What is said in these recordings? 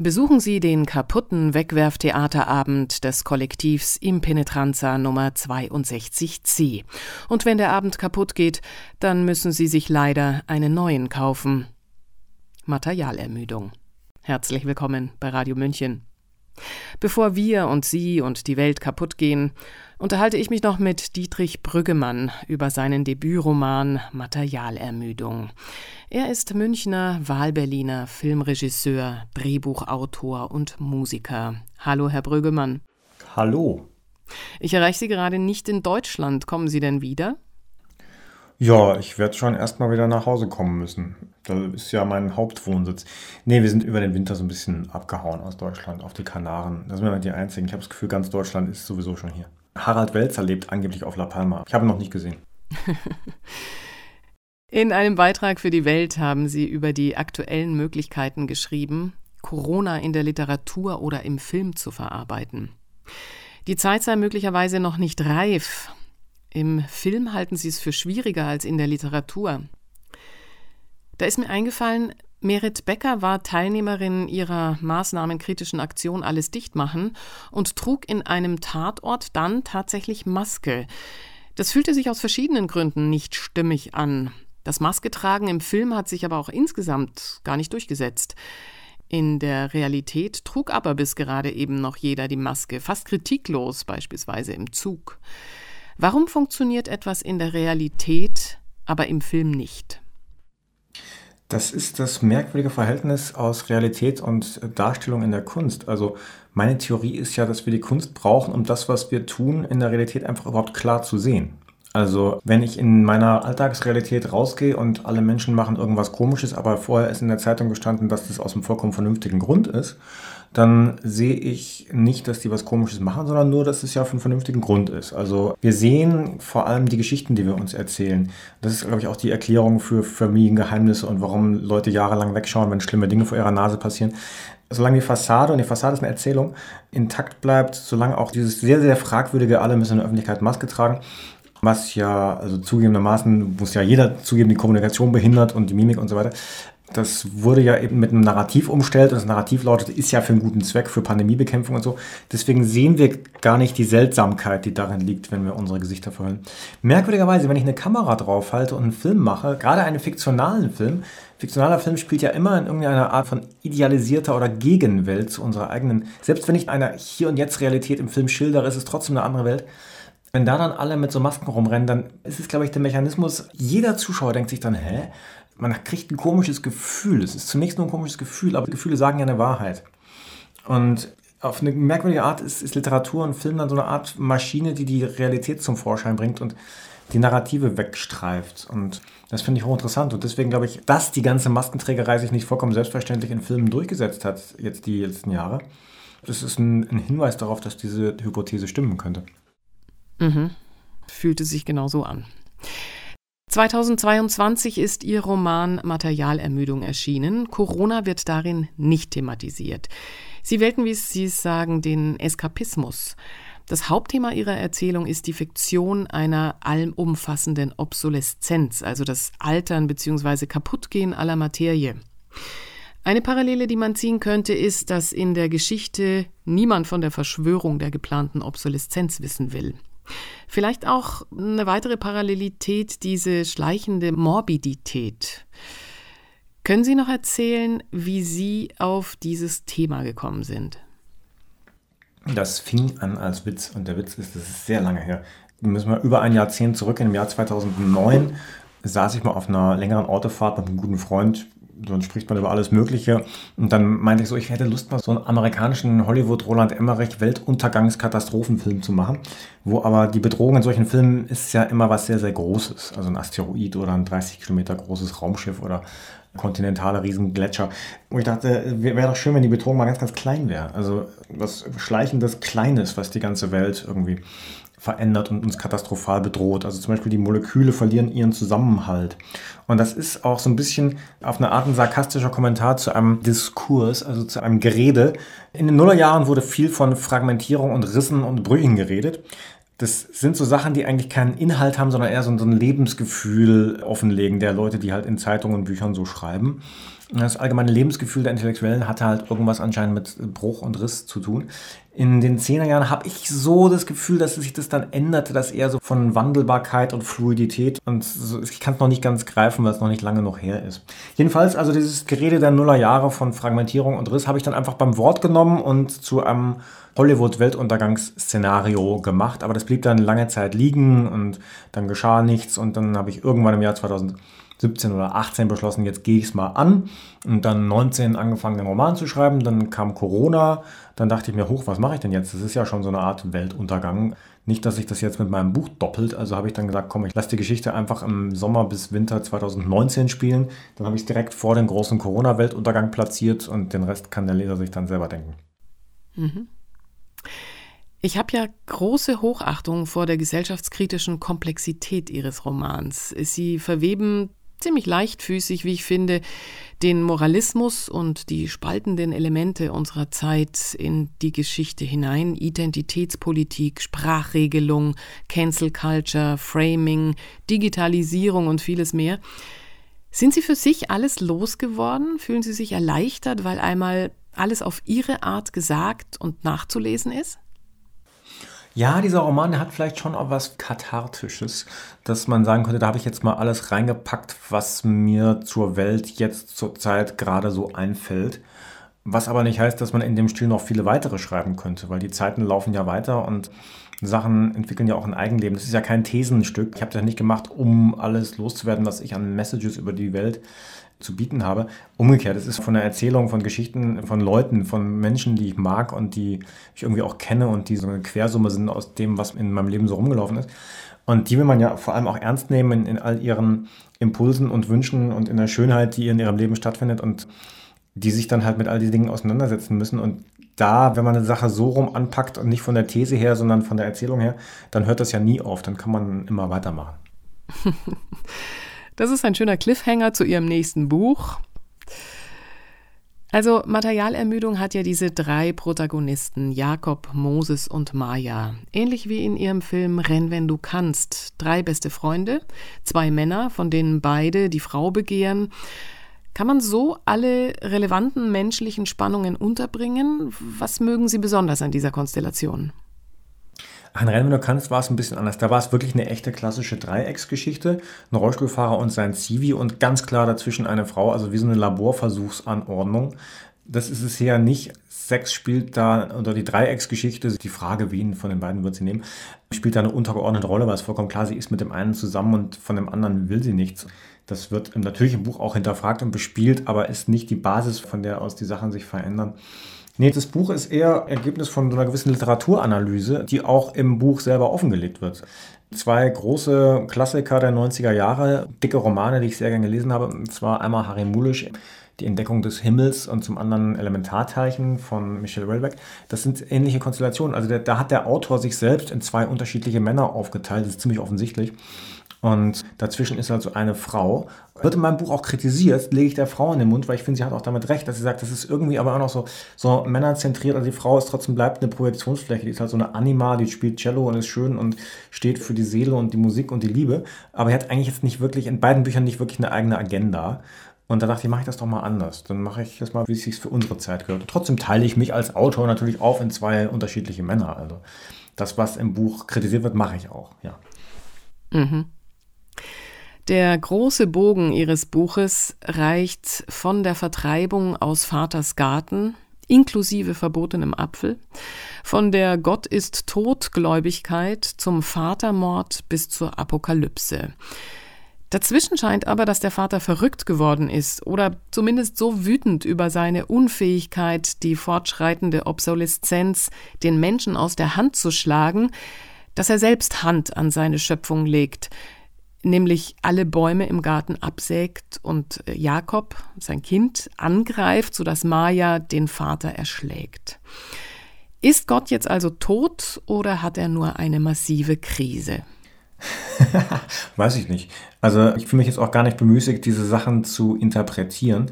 Besuchen Sie den kaputten Wegwerftheaterabend des Kollektivs Impenetranza Nummer 62c. Und wenn der Abend kaputt geht, dann müssen Sie sich leider einen neuen kaufen. Materialermüdung. Herzlich willkommen bei Radio München. Bevor wir und Sie und die Welt kaputt gehen, unterhalte ich mich noch mit Dietrich Brüggemann über seinen Debütroman Materialermüdung. Er ist Münchner, Wahlberliner, Filmregisseur, Drehbuchautor und Musiker. Hallo, Herr Brüggemann. Hallo. Ich erreiche Sie gerade nicht in Deutschland. Kommen Sie denn wieder? Ja, ich werde schon erstmal wieder nach Hause kommen müssen. Da ist ja mein Hauptwohnsitz. Nee, wir sind über den Winter so ein bisschen abgehauen aus Deutschland auf die Kanaren. Da sind wir die Einzigen. Ich habe das Gefühl, ganz Deutschland ist sowieso schon hier. Harald Welzer lebt angeblich auf La Palma. Ich habe ihn noch nicht gesehen. In einem Beitrag für die Welt haben Sie über die aktuellen Möglichkeiten geschrieben, Corona in der Literatur oder im Film zu verarbeiten. Die Zeit sei möglicherweise noch nicht reif. Im Film halten Sie es für schwieriger als in der Literatur. Da ist mir eingefallen, Merit Becker war Teilnehmerin ihrer maßnahmenkritischen Aktion Alles dicht machen und trug in einem Tatort dann tatsächlich Maske. Das fühlte sich aus verschiedenen Gründen nicht stimmig an. Das Masketragen im Film hat sich aber auch insgesamt gar nicht durchgesetzt. In der Realität trug aber bis gerade eben noch jeder die Maske, fast kritiklos, beispielsweise im Zug. Warum funktioniert etwas in der Realität, aber im Film nicht? Das ist das merkwürdige Verhältnis aus Realität und Darstellung in der Kunst. Also meine Theorie ist ja, dass wir die Kunst brauchen, um das, was wir tun, in der Realität einfach überhaupt klar zu sehen. Also wenn ich in meiner Alltagsrealität rausgehe und alle Menschen machen irgendwas Komisches, aber vorher ist in der Zeitung gestanden, dass das aus einem vollkommen vernünftigen Grund ist, dann sehe ich nicht, dass die was Komisches machen, sondern nur, dass es ja einen vernünftigen Grund ist. Also wir sehen vor allem die Geschichten, die wir uns erzählen. Das ist, glaube ich, auch die Erklärung für Familiengeheimnisse und warum Leute jahrelang wegschauen, wenn schlimme Dinge vor ihrer Nase passieren. Solange die Fassade, und die Fassade ist eine Erzählung, intakt bleibt, solange auch dieses sehr, sehr fragwürdige, alle müssen in der Öffentlichkeit Maske tragen, was ja, also zugegebenermaßen muss ja jeder zugeben, die Kommunikation behindert und die Mimik und so weiter. Das wurde ja eben mit einem Narrativ umstellt und das Narrativ lautet, ist ja für einen guten Zweck, für Pandemiebekämpfung und so. Deswegen sehen wir gar nicht die Seltsamkeit, die darin liegt, wenn wir unsere Gesichter verhüllen. Merkwürdigerweise, wenn ich eine Kamera draufhalte und einen Film mache, gerade einen fiktionalen Film, fiktionaler Film spielt ja immer in irgendeiner Art von idealisierter oder Gegenwelt zu unserer eigenen. Selbst wenn ich eine Hier- und Jetzt-Realität im Film schildere, ist es trotzdem eine andere Welt. Wenn da dann alle mit so Masken rumrennen, dann ist es, glaube ich, der Mechanismus, jeder Zuschauer denkt sich dann, hä? Man kriegt ein komisches Gefühl. Es ist zunächst nur ein komisches Gefühl, aber Gefühle sagen ja eine Wahrheit. Und auf eine merkwürdige Art ist, ist Literatur und Film dann so eine Art Maschine, die die Realität zum Vorschein bringt und die Narrative wegstreift. Und das finde ich hochinteressant. Und deswegen glaube ich, dass die ganze Maskenträgerei sich nicht vollkommen selbstverständlich in Filmen durchgesetzt hat, jetzt die letzten Jahre. Das ist ein, ein Hinweis darauf, dass diese Hypothese stimmen könnte. Mhm. Fühlte sich genau so an. 2022 ist ihr Roman Materialermüdung erschienen. Corona wird darin nicht thematisiert. Sie wählten, wie Sie sagen, den Eskapismus. Das Hauptthema ihrer Erzählung ist die Fiktion einer allumfassenden Obsoleszenz, also das Altern bzw. Kaputtgehen aller Materie. Eine Parallele, die man ziehen könnte, ist, dass in der Geschichte niemand von der Verschwörung der geplanten Obsoleszenz wissen will. Vielleicht auch eine weitere Parallelität, diese schleichende Morbidität. Können Sie noch erzählen, wie Sie auf dieses Thema gekommen sind? Das fing an als Witz und der Witz ist, das ist sehr lange her. Wir müssen mal über ein Jahrzehnt zurück. Im Jahr 2009 saß ich mal auf einer längeren Autofahrt mit einem guten Freund dann spricht man über alles Mögliche. Und dann meinte ich so, ich hätte Lust mal so einen amerikanischen Hollywood-Roland Emmerich Weltuntergangskatastrophenfilm zu machen, wo aber die Bedrohung in solchen Filmen ist ja immer was sehr, sehr Großes. Also ein Asteroid oder ein 30 Kilometer großes Raumschiff oder kontinentale Riesengletscher. Wo ich dachte, wäre doch schön, wenn die Bedrohung mal ganz, ganz klein wäre. Also was Schleichendes, Kleines, was die ganze Welt irgendwie verändert und uns katastrophal bedroht. Also zum Beispiel die Moleküle verlieren ihren Zusammenhalt. Und das ist auch so ein bisschen auf eine Art ein sarkastischer Kommentar zu einem Diskurs, also zu einem Gerede. In den Nullerjahren wurde viel von Fragmentierung und Rissen und Brüchen geredet. Das sind so Sachen, die eigentlich keinen Inhalt haben, sondern eher so ein Lebensgefühl offenlegen der Leute, die halt in Zeitungen und Büchern so schreiben. Das allgemeine Lebensgefühl der Intellektuellen hatte halt irgendwas anscheinend mit Bruch und Riss zu tun. In den 10er Jahren habe ich so das Gefühl, dass sich das dann änderte, dass eher so von Wandelbarkeit und Fluidität und so, ich kann es noch nicht ganz greifen, weil es noch nicht lange noch her ist. Jedenfalls, also dieses Gerede der Nullerjahre von Fragmentierung und Riss habe ich dann einfach beim Wort genommen und zu einem Hollywood-Weltuntergangsszenario gemacht, aber das blieb dann lange Zeit liegen und dann geschah nichts und dann habe ich irgendwann im Jahr 2000 17 oder 18 beschlossen, jetzt gehe ich es mal an. Und dann 19 angefangen, den Roman zu schreiben. Dann kam Corona. Dann dachte ich mir, hoch, was mache ich denn jetzt? Das ist ja schon so eine Art Weltuntergang. Nicht, dass sich das jetzt mit meinem Buch doppelt. Also habe ich dann gesagt, komm, ich lasse die Geschichte einfach im Sommer bis Winter 2019 spielen. Dann habe ich es direkt vor den großen Corona-Weltuntergang platziert und den Rest kann der Leser sich dann selber denken. Mhm. Ich habe ja große Hochachtung vor der gesellschaftskritischen Komplexität Ihres Romans. Sie verweben ziemlich leichtfüßig, wie ich finde, den Moralismus und die spaltenden Elemente unserer Zeit in die Geschichte hinein. Identitätspolitik, Sprachregelung, Cancel Culture, Framing, Digitalisierung und vieles mehr. Sind Sie für sich alles losgeworden? Fühlen Sie sich erleichtert, weil einmal alles auf Ihre Art gesagt und nachzulesen ist? Ja, dieser Roman, hat vielleicht schon auch was Kathartisches, dass man sagen könnte, da habe ich jetzt mal alles reingepackt, was mir zur Welt jetzt zur Zeit gerade so einfällt. Was aber nicht heißt, dass man in dem Stil noch viele weitere schreiben könnte, weil die Zeiten laufen ja weiter und Sachen entwickeln ja auch ein Eigenleben. Das ist ja kein Thesenstück. Ich habe das nicht gemacht, um alles loszuwerden, was ich an Messages über die Welt zu bieten habe. Umgekehrt, es ist von der Erzählung von Geschichten von Leuten, von Menschen, die ich mag und die ich irgendwie auch kenne und die so eine Quersumme sind aus dem, was in meinem Leben so rumgelaufen ist. Und die will man ja vor allem auch ernst nehmen in, in all ihren Impulsen und Wünschen und in der Schönheit, die in ihrem Leben stattfindet und die sich dann halt mit all diesen Dingen auseinandersetzen müssen. Und da, wenn man eine Sache so rum anpackt und nicht von der These her, sondern von der Erzählung her, dann hört das ja nie auf. Dann kann man immer weitermachen. Das ist ein schöner Cliffhanger zu Ihrem nächsten Buch. Also Materialermüdung hat ja diese drei Protagonisten, Jakob, Moses und Maya. Ähnlich wie in ihrem Film Renn, wenn du kannst. Drei beste Freunde, zwei Männer, von denen beide die Frau begehren. Kann man so alle relevanten menschlichen Spannungen unterbringen? Was mögen Sie besonders an dieser Konstellation? An Rennen, wenn du kannst, war es ein bisschen anders. Da war es wirklich eine echte klassische Dreiecksgeschichte. Ein Rollstuhlfahrer und sein Zivi und ganz klar dazwischen eine Frau, also wie so eine Laborversuchsanordnung. Das ist es hier nicht. Sex spielt da, oder die Dreiecksgeschichte, die Frage, wen von den beiden wird sie nehmen, spielt da eine untergeordnete Rolle, weil es vollkommen klar, sie ist mit dem einen zusammen und von dem anderen will sie nichts. Das wird natürlich im Buch auch hinterfragt und bespielt, aber ist nicht die Basis, von der aus die Sachen sich verändern. Nee, das Buch ist eher Ergebnis von so einer gewissen Literaturanalyse, die auch im Buch selber offengelegt wird. Zwei große Klassiker der 90er Jahre, dicke Romane, die ich sehr gerne gelesen habe. Und zwar einmal Harry Mulisch, Die Entdeckung des Himmels und zum anderen Elementarteilchen von Michel Houellebecq. Das sind ähnliche Konstellationen. Also der, da hat der Autor sich selbst in zwei unterschiedliche Männer aufgeteilt. Das ist ziemlich offensichtlich. Und dazwischen ist also eine Frau. Wird in meinem Buch auch kritisiert, lege ich der Frau in den Mund, weil ich finde, sie hat auch damit recht, dass sie sagt, das ist irgendwie aber auch noch so, so männerzentriert. Also die Frau ist trotzdem bleibt eine Projektionsfläche. Die ist halt so eine Anima, die spielt Cello und ist schön und steht für die Seele und die Musik und die Liebe. Aber er hat eigentlich jetzt nicht wirklich, in beiden Büchern nicht wirklich eine eigene Agenda. Und da dachte ich, mache ich das doch mal anders. Dann mache ich das mal, wie es sich für unsere Zeit gehört. Und trotzdem teile ich mich als Autor natürlich auf in zwei unterschiedliche Männer. Also das, was im Buch kritisiert wird, mache ich auch, ja. Mhm. Der große Bogen ihres Buches reicht von der Vertreibung aus Vaters Garten inklusive verbotenem Apfel, von der Gott ist Todgläubigkeit zum Vatermord bis zur Apokalypse. Dazwischen scheint aber, dass der Vater verrückt geworden ist oder zumindest so wütend über seine Unfähigkeit, die fortschreitende Obsoleszenz den Menschen aus der Hand zu schlagen, dass er selbst Hand an seine Schöpfung legt, nämlich alle Bäume im Garten absägt und äh, Jakob, sein Kind, angreift, sodass Maja den Vater erschlägt. Ist Gott jetzt also tot oder hat er nur eine massive Krise? Weiß ich nicht. Also ich fühle mich jetzt auch gar nicht bemüßigt, diese Sachen zu interpretieren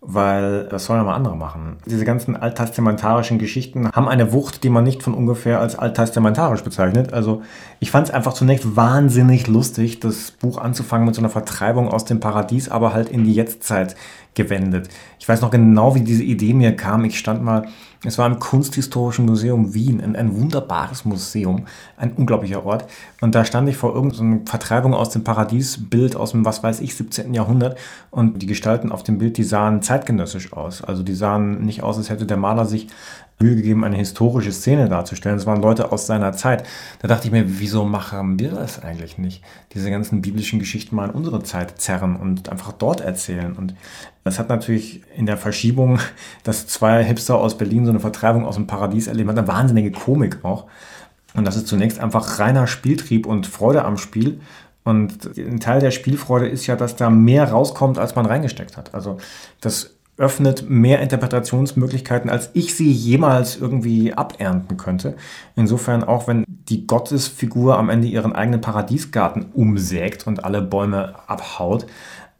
weil das sollen aber andere machen. Diese ganzen alttestamentarischen Geschichten haben eine Wucht, die man nicht von ungefähr als alttestamentarisch bezeichnet. Also ich fand es einfach zunächst wahnsinnig lustig, das Buch anzufangen mit so einer Vertreibung aus dem Paradies, aber halt in die Jetztzeit gewendet. Ich weiß noch genau, wie diese Idee mir kam. Ich stand mal, es war im Kunsthistorischen Museum Wien, ein, ein wunderbares Museum, ein unglaublicher Ort. Und da stand ich vor irgendeiner Vertreibung aus dem Paradiesbild aus dem, was weiß ich, 17. Jahrhundert. Und die Gestalten auf dem Bild, die sahen zeitgenössisch aus. Also die sahen nicht aus, als hätte der Maler sich Mühe gegeben, eine historische Szene darzustellen. Es waren Leute aus seiner Zeit. Da dachte ich mir, wieso machen wir das eigentlich nicht? Diese ganzen biblischen Geschichten mal in unsere Zeit zerren und einfach dort erzählen. Und das hat natürlich in der Verschiebung, dass zwei Hipster aus Berlin so eine Vertreibung aus dem Paradies erleben, hat eine wahnsinnige Komik auch. Und das ist zunächst einfach reiner Spieltrieb und Freude am Spiel. Und ein Teil der Spielfreude ist ja, dass da mehr rauskommt, als man reingesteckt hat. Also das öffnet mehr Interpretationsmöglichkeiten, als ich sie jemals irgendwie abernten könnte. Insofern auch, wenn die Gottesfigur am Ende ihren eigenen Paradiesgarten umsägt und alle Bäume abhaut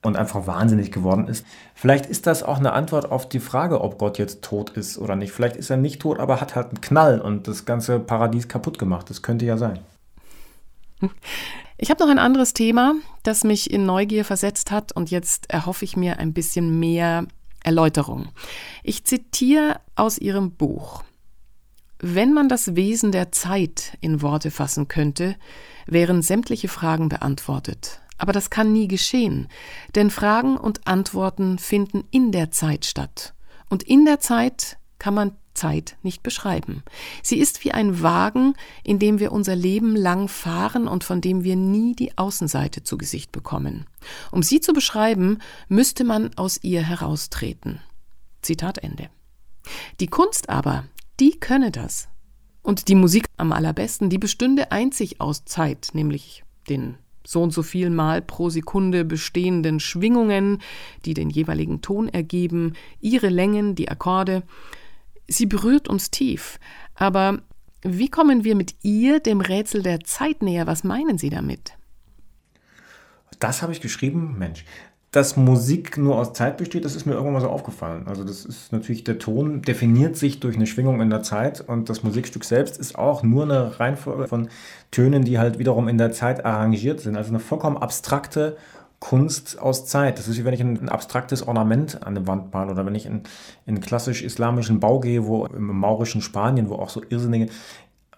und einfach wahnsinnig geworden ist. Vielleicht ist das auch eine Antwort auf die Frage, ob Gott jetzt tot ist oder nicht. Vielleicht ist er nicht tot, aber hat halt einen Knall und das ganze Paradies kaputt gemacht. Das könnte ja sein. Ich habe noch ein anderes Thema, das mich in Neugier versetzt hat und jetzt erhoffe ich mir ein bisschen mehr Erläuterung. Ich zitiere aus Ihrem Buch. Wenn man das Wesen der Zeit in Worte fassen könnte, wären sämtliche Fragen beantwortet. Aber das kann nie geschehen, denn Fragen und Antworten finden in der Zeit statt. Und in der Zeit kann man Zeit nicht beschreiben. Sie ist wie ein Wagen, in dem wir unser Leben lang fahren und von dem wir nie die Außenseite zu Gesicht bekommen. Um sie zu beschreiben, müsste man aus ihr heraustreten. Zitat Ende. Die Kunst aber, die könne das. Und die Musik am allerbesten, die bestünde einzig aus Zeit, nämlich den so und so viel Mal pro Sekunde bestehenden Schwingungen, die den jeweiligen Ton ergeben, ihre Längen, die Akkorde, Sie berührt uns tief. Aber wie kommen wir mit ihr dem Rätsel der Zeit näher? Was meinen Sie damit? Das habe ich geschrieben, Mensch. Dass Musik nur aus Zeit besteht, das ist mir irgendwann mal so aufgefallen. Also das ist natürlich, der Ton definiert sich durch eine Schwingung in der Zeit und das Musikstück selbst ist auch nur eine Reihenfolge von Tönen, die halt wiederum in der Zeit arrangiert sind. Also eine vollkommen abstrakte Kunst aus Zeit. Das ist wie wenn ich ein, abstraktes Ornament an der Wand male oder wenn ich in, in klassisch-islamischen Bau gehe, wo im maurischen Spanien, wo auch so irrsinnige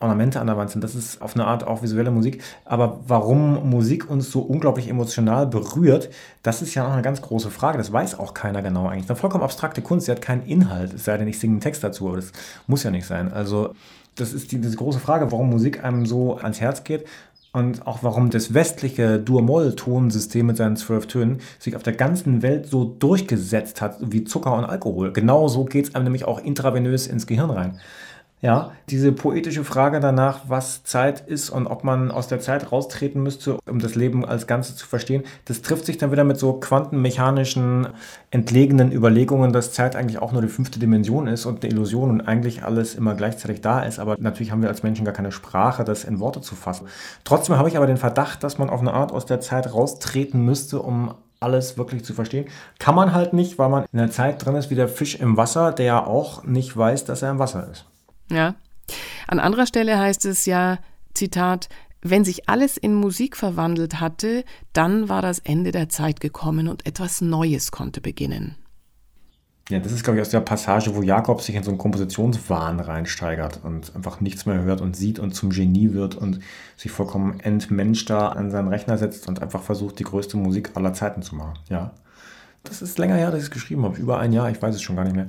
Ornamente an der Wand sind. Das ist auf eine Art auch visuelle Musik. Aber warum Musik uns so unglaublich emotional berührt, das ist ja noch eine ganz große Frage. Das weiß auch keiner genau eigentlich. Eine vollkommen abstrakte Kunst, die hat keinen Inhalt, es sei denn, ich singe einen Text dazu, aber das muss ja nicht sein. Also das ist die, diese große Frage, warum Musik einem so ans Herz geht und auch warum das westliche Dur-Moll-Tonsystem mit seinen zwölf Tönen sich auf der ganzen Welt so durchgesetzt hat wie Zucker und Alkohol. Genauso geht es einem nämlich auch intravenös ins Gehirn rein. Ja, diese poetische Frage danach, was Zeit ist und ob man aus der Zeit raustreten müsste, um das Leben als Ganzes zu verstehen, das trifft sich dann wieder mit so quantenmechanischen, entlegenen Überlegungen, dass Zeit eigentlich auch nur die fünfte Dimension ist und eine Illusion und eigentlich alles immer gleichzeitig da ist. Aber natürlich haben wir als Menschen gar keine Sprache, das in Worte zu fassen. Trotzdem habe ich aber den Verdacht, dass man auf eine Art aus der Zeit raustreten müsste, um alles wirklich zu verstehen. Kann man halt nicht, weil man in der Zeit drin ist wie der Fisch im Wasser, der ja auch nicht weiß, dass er im Wasser ist. Ja. An anderer Stelle heißt es ja, Zitat, wenn sich alles in Musik verwandelt hatte, dann war das Ende der Zeit gekommen und etwas Neues konnte beginnen. Ja, das ist, glaube ich, aus der Passage, wo Jakob sich in so einen Kompositionswahn reinsteigert und einfach nichts mehr hört und sieht und zum Genie wird und sich vollkommen entmenscht da an seinen Rechner setzt und einfach versucht, die größte Musik aller Zeiten zu machen. Ja. Das ist länger her, dass ich es geschrieben habe. Über ein Jahr, ich weiß es schon gar nicht mehr.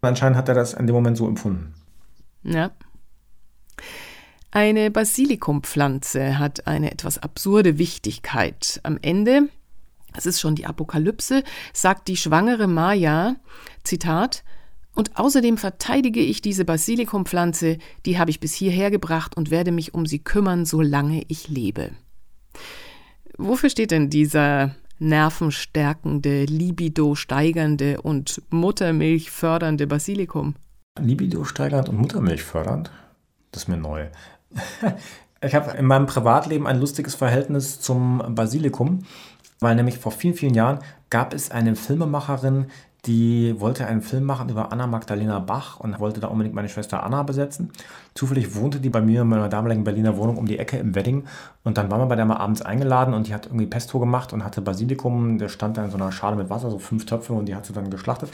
Anscheinend hat er das in dem Moment so empfunden. Ja. Eine Basilikumpflanze hat eine etwas absurde Wichtigkeit. Am Ende, es ist schon die Apokalypse, sagt die schwangere Maya, Zitat, und außerdem verteidige ich diese Basilikumpflanze, die habe ich bis hierher gebracht und werde mich um sie kümmern, solange ich lebe. Wofür steht denn dieser nervenstärkende, libido steigernde und Muttermilch fördernde Basilikum? Libido steigernd und Muttermilch fördernd? Das ist mir neu. ich habe in meinem Privatleben ein lustiges Verhältnis zum Basilikum, weil nämlich vor vielen, vielen Jahren gab es eine Filmemacherin, die wollte einen Film machen über Anna Magdalena Bach und wollte da unbedingt meine Schwester Anna besetzen. Zufällig wohnte die bei mir in meiner damaligen Berliner Wohnung um die Ecke im Wedding und dann waren wir bei der mal abends eingeladen und die hat irgendwie Pesto gemacht und hatte Basilikum, der stand da in so einer Schale mit Wasser, so fünf Töpfe und die hat sie dann geschlachtet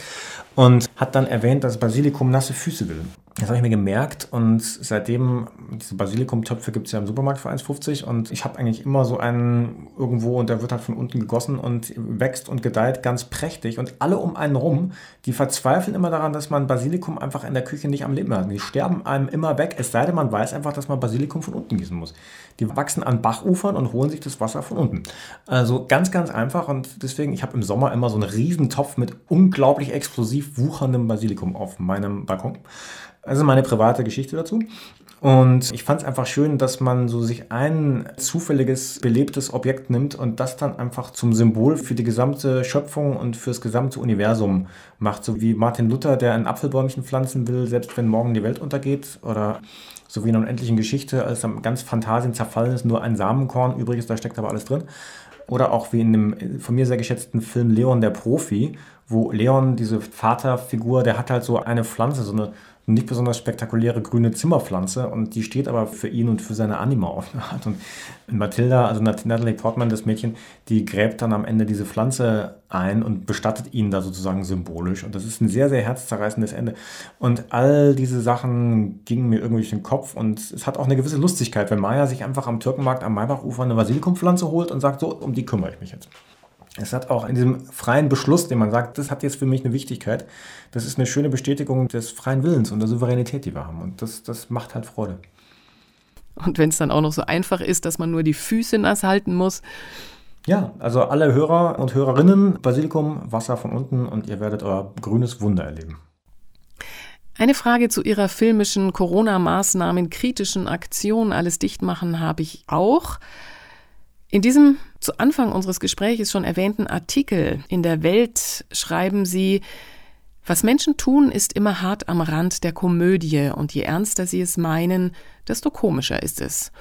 und hat dann erwähnt, dass Basilikum nasse Füße will. Das habe ich mir gemerkt und seitdem, diese Basilikumtöpfe gibt es ja im Supermarkt für 1,50 und ich habe eigentlich immer so einen irgendwo und der wird halt von unten gegossen und wächst und gedeiht ganz prächtig und alle um einen rum, die verzweifeln immer daran, dass man Basilikum einfach in der Küche nicht am Leben hat. Die sterben einem immer weg, es sei denn, man weiß einfach, dass man Basilikum von unten gießen muss. Die wachsen an Bachufern und holen sich das Wasser von unten. Also ganz, ganz einfach und deswegen, ich habe im Sommer immer so einen riesen Topf mit unglaublich explosiv wucherndem Basilikum auf meinem Balkon. Also meine private Geschichte dazu. Und ich fand es einfach schön, dass man so sich ein zufälliges, belebtes Objekt nimmt und das dann einfach zum Symbol für die gesamte Schöpfung und fürs gesamte Universum macht. So wie Martin Luther, der ein Apfelbäumchen pflanzen will, selbst wenn morgen die Welt untergeht. Oder so wie in einer unendlichen Geschichte, als dann ganz Fantasien zerfallen ist, nur ein Samenkorn übrig ist, da steckt aber alles drin. Oder auch wie in dem von mir sehr geschätzten Film Leon der Profi, wo Leon, diese Vaterfigur, der hat halt so eine Pflanze, so eine nicht besonders spektakuläre grüne Zimmerpflanze und die steht aber für ihn und für seine Anima auf eine Art. Und Matilda, also Natalie Portman, das Mädchen, die gräbt dann am Ende diese Pflanze ein und bestattet ihn da sozusagen symbolisch. Und das ist ein sehr, sehr herzzerreißendes Ende. Und all diese Sachen gingen mir irgendwie durch den Kopf und es hat auch eine gewisse Lustigkeit, wenn Maya sich einfach am Türkenmarkt am Maybachufer eine Basilikumpflanze holt und sagt, so, um die kümmere ich mich jetzt. Es hat auch in diesem freien Beschluss, den man sagt, das hat jetzt für mich eine Wichtigkeit, das ist eine schöne Bestätigung des freien Willens und der Souveränität, die wir haben. Und das, das macht halt Freude. Und wenn es dann auch noch so einfach ist, dass man nur die Füße nass halten muss. Ja, also alle Hörer und Hörerinnen, Basilikum, Wasser von unten und ihr werdet euer grünes Wunder erleben. Eine Frage zu Ihrer filmischen Corona-Maßnahmen, kritischen Aktion, alles dicht machen, habe ich auch. In diesem zu Anfang unseres Gesprächs schon erwähnten Artikel in der Welt schreiben Sie, was Menschen tun, ist immer hart am Rand der Komödie, und je ernster sie es meinen, desto komischer ist es.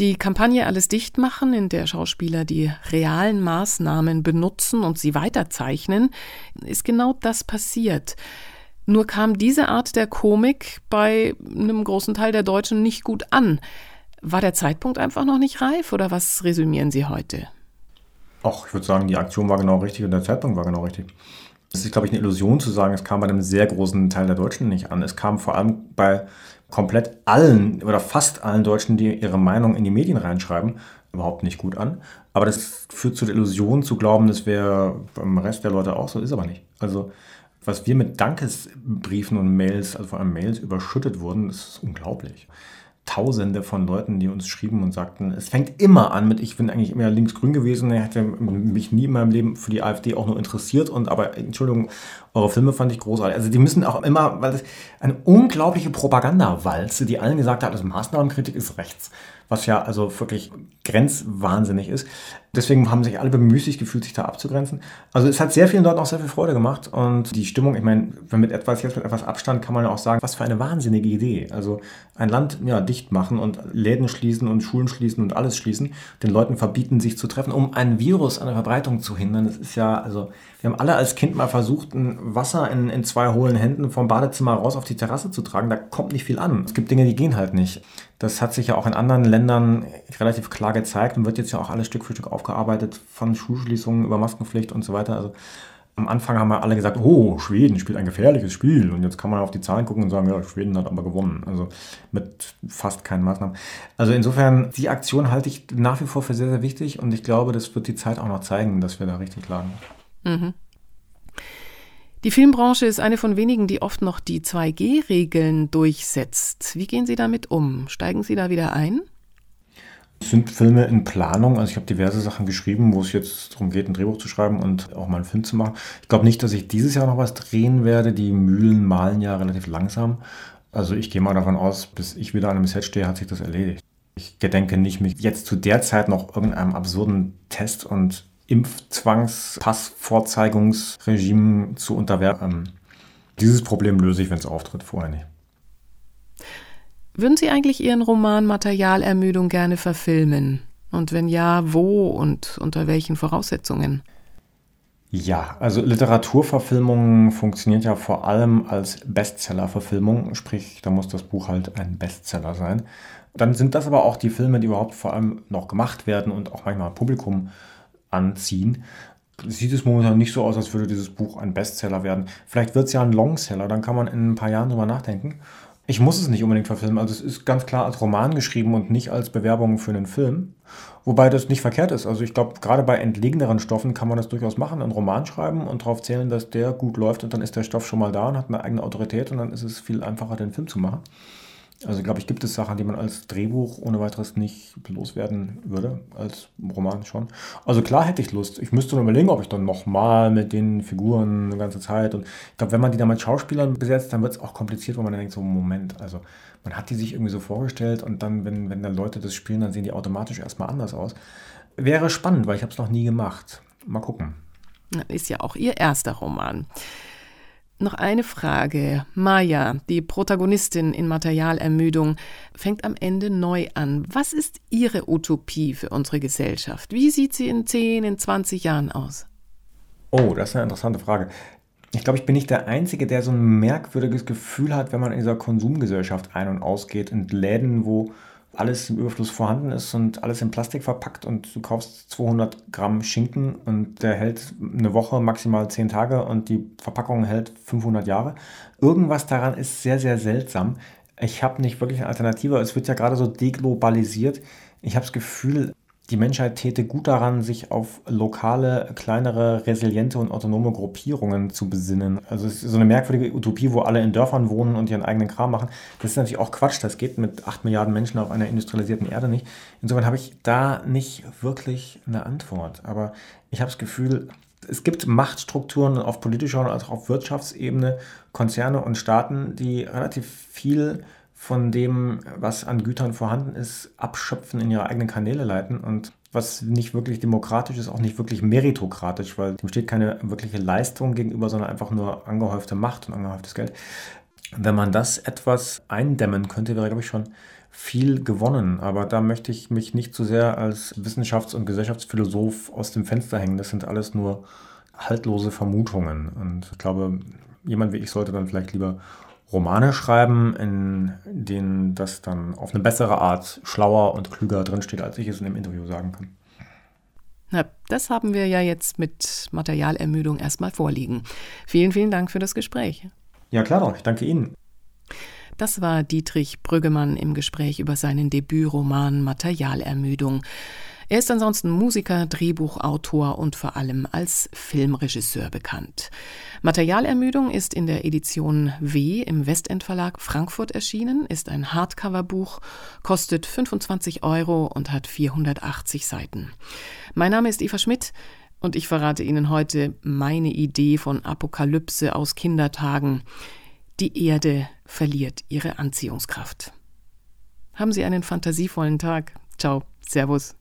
Die Kampagne Alles dicht machen, in der Schauspieler die realen Maßnahmen benutzen und sie weiterzeichnen, ist genau das passiert. Nur kam diese Art der Komik bei einem großen Teil der Deutschen nicht gut an. War der Zeitpunkt einfach noch nicht reif oder was resümieren Sie heute? Ach, ich würde sagen, die Aktion war genau richtig und der Zeitpunkt war genau richtig. Es ist, glaube ich, eine Illusion zu sagen, es kam bei einem sehr großen Teil der Deutschen nicht an. Es kam vor allem bei komplett allen oder fast allen Deutschen, die ihre Meinung in die Medien reinschreiben, überhaupt nicht gut an. Aber das führt zu der Illusion zu glauben, das wäre beim Rest der Leute auch so, ist aber nicht. Also was wir mit Dankesbriefen und Mails, also vor allem Mails überschüttet wurden, das ist unglaublich. Tausende von Leuten, die uns schrieben und sagten, es fängt immer an mit, ich bin eigentlich immer linksgrün gewesen, ich hätte mich nie in meinem Leben für die AfD auch nur interessiert und aber, Entschuldigung, eure Filme fand ich großartig. Also die müssen auch immer, weil das eine unglaubliche Propagandawalze, die allen gesagt hat, also Maßnahmenkritik ist rechts was ja also wirklich grenzwahnsinnig ist. Deswegen haben sich alle bemüßigt gefühlt, sich da abzugrenzen. Also es hat sehr vielen Leuten auch sehr viel Freude gemacht und die Stimmung, ich meine, wenn mit etwas, jetzt mit etwas Abstand kann man auch sagen, was für eine wahnsinnige Idee. Also ein Land ja, dicht machen und Läden schließen und Schulen schließen und alles schließen, den Leuten verbieten, sich zu treffen, um ein Virus an der Verbreitung zu hindern. Das ist ja, also wir haben alle als Kind mal versucht, ein Wasser in, in zwei hohlen Händen vom Badezimmer raus auf die Terrasse zu tragen. Da kommt nicht viel an. Es gibt Dinge, die gehen halt nicht. Das hat sich ja auch in anderen Ländern relativ klar gezeigt und wird jetzt ja auch alles Stück für Stück aufgearbeitet, von Schulschließungen über Maskenpflicht und so weiter. Also am Anfang haben wir alle gesagt, oh, Schweden spielt ein gefährliches Spiel. Und jetzt kann man auf die Zahlen gucken und sagen, ja, Schweden hat aber gewonnen. Also mit fast keinen Maßnahmen. Also insofern, die Aktion halte ich nach wie vor für sehr, sehr wichtig und ich glaube, das wird die Zeit auch noch zeigen, dass wir da richtig lagen. Mhm. Die Filmbranche ist eine von wenigen, die oft noch die 2G-Regeln durchsetzt. Wie gehen Sie damit um? Steigen Sie da wieder ein? Sind Filme in Planung. Also ich habe diverse Sachen geschrieben, wo es jetzt darum geht, ein Drehbuch zu schreiben und auch mal einen Film zu machen. Ich glaube nicht, dass ich dieses Jahr noch was drehen werde. Die Mühlen malen ja relativ langsam. Also ich gehe mal davon aus, bis ich wieder an einem Set stehe, hat sich das erledigt. Ich gedenke nicht, mich jetzt zu der Zeit noch irgendeinem absurden Test und Impfzwangspassvorzeigungsregime zu unterwerfen. Dieses Problem löse ich, wenn es auftritt, vorher nicht. Würden Sie eigentlich Ihren Roman Materialermüdung gerne verfilmen? Und wenn ja, wo und unter welchen Voraussetzungen? Ja, also Literaturverfilmung funktioniert ja vor allem als Bestsellerverfilmung, sprich, da muss das Buch halt ein Bestseller sein. Dann sind das aber auch die Filme, die überhaupt vor allem noch gemacht werden und auch manchmal Publikum anziehen. Sieht es momentan nicht so aus, als würde dieses Buch ein Bestseller werden. Vielleicht wird es ja ein Longseller, dann kann man in ein paar Jahren drüber nachdenken. Ich muss es nicht unbedingt verfilmen. Also es ist ganz klar als Roman geschrieben und nicht als Bewerbung für einen Film. Wobei das nicht verkehrt ist. Also ich glaube, gerade bei entlegeneren Stoffen kann man das durchaus machen, einen Roman schreiben und darauf zählen, dass der gut läuft und dann ist der Stoff schon mal da und hat eine eigene Autorität und dann ist es viel einfacher, den Film zu machen. Also glaube ich, gibt es Sachen, die man als Drehbuch ohne weiteres nicht loswerden würde, als Roman schon. Also klar hätte ich Lust. Ich müsste nur überlegen, ob ich dann nochmal mit den Figuren eine ganze Zeit und ich glaube, wenn man die dann mit Schauspielern besetzt, dann wird es auch kompliziert, wo man dann denkt, so Moment, also man hat die sich irgendwie so vorgestellt und dann, wenn, wenn dann Leute das spielen, dann sehen die automatisch erstmal anders aus. Wäre spannend, weil ich habe es noch nie gemacht. Mal gucken. Ist ja auch Ihr erster Roman. Noch eine Frage. Maya, die Protagonistin in Materialermüdung, fängt am Ende neu an. Was ist Ihre Utopie für unsere Gesellschaft? Wie sieht sie in 10, in 20 Jahren aus? Oh, das ist eine interessante Frage. Ich glaube, ich bin nicht der Einzige, der so ein merkwürdiges Gefühl hat, wenn man in dieser Konsumgesellschaft ein- und ausgeht, in Läden, wo alles im Überfluss vorhanden ist und alles in Plastik verpackt und du kaufst 200 Gramm Schinken und der hält eine Woche, maximal 10 Tage und die Verpackung hält 500 Jahre. Irgendwas daran ist sehr, sehr seltsam. Ich habe nicht wirklich eine Alternative. Es wird ja gerade so deglobalisiert. Ich habe das Gefühl, die Menschheit täte gut daran, sich auf lokale, kleinere, resiliente und autonome Gruppierungen zu besinnen. Also es ist so eine merkwürdige Utopie, wo alle in Dörfern wohnen und ihren eigenen Kram machen. Das ist natürlich auch Quatsch. Das geht mit 8 Milliarden Menschen auf einer industrialisierten Erde nicht. Insofern habe ich da nicht wirklich eine Antwort. Aber ich habe das Gefühl, es gibt Machtstrukturen auf politischer und auch auf Wirtschaftsebene, Konzerne und Staaten, die relativ viel von dem, was an Gütern vorhanden ist, abschöpfen, in ihre eigenen Kanäle leiten und was nicht wirklich demokratisch ist, auch nicht wirklich meritokratisch, weil dem steht keine wirkliche Leistung gegenüber, sondern einfach nur angehäufte Macht und angehäuftes Geld. Wenn man das etwas eindämmen könnte, wäre, glaube ich, schon viel gewonnen. Aber da möchte ich mich nicht zu sehr als Wissenschafts- und Gesellschaftsphilosoph aus dem Fenster hängen. Das sind alles nur haltlose Vermutungen. Und ich glaube, jemand wie ich sollte dann vielleicht lieber Romane schreiben, in denen das dann auf eine bessere Art schlauer und klüger drinsteht, als ich es in dem Interview sagen kann. Na, das haben wir ja jetzt mit Materialermüdung erstmal vorliegen. Vielen, vielen Dank für das Gespräch. Ja, klar doch. Ich danke Ihnen. Das war Dietrich Brüggemann im Gespräch über seinen Debütroman Materialermüdung. Er ist ansonsten Musiker, Drehbuchautor und vor allem als Filmregisseur bekannt. Materialermüdung ist in der Edition W im Westend Verlag Frankfurt erschienen, ist ein Hardcover-Buch, kostet 25 Euro und hat 480 Seiten. Mein Name ist Eva Schmidt und ich verrate Ihnen heute meine Idee von Apokalypse aus Kindertagen. Die Erde verliert ihre Anziehungskraft. Haben Sie einen fantasievollen Tag. Ciao, Servus.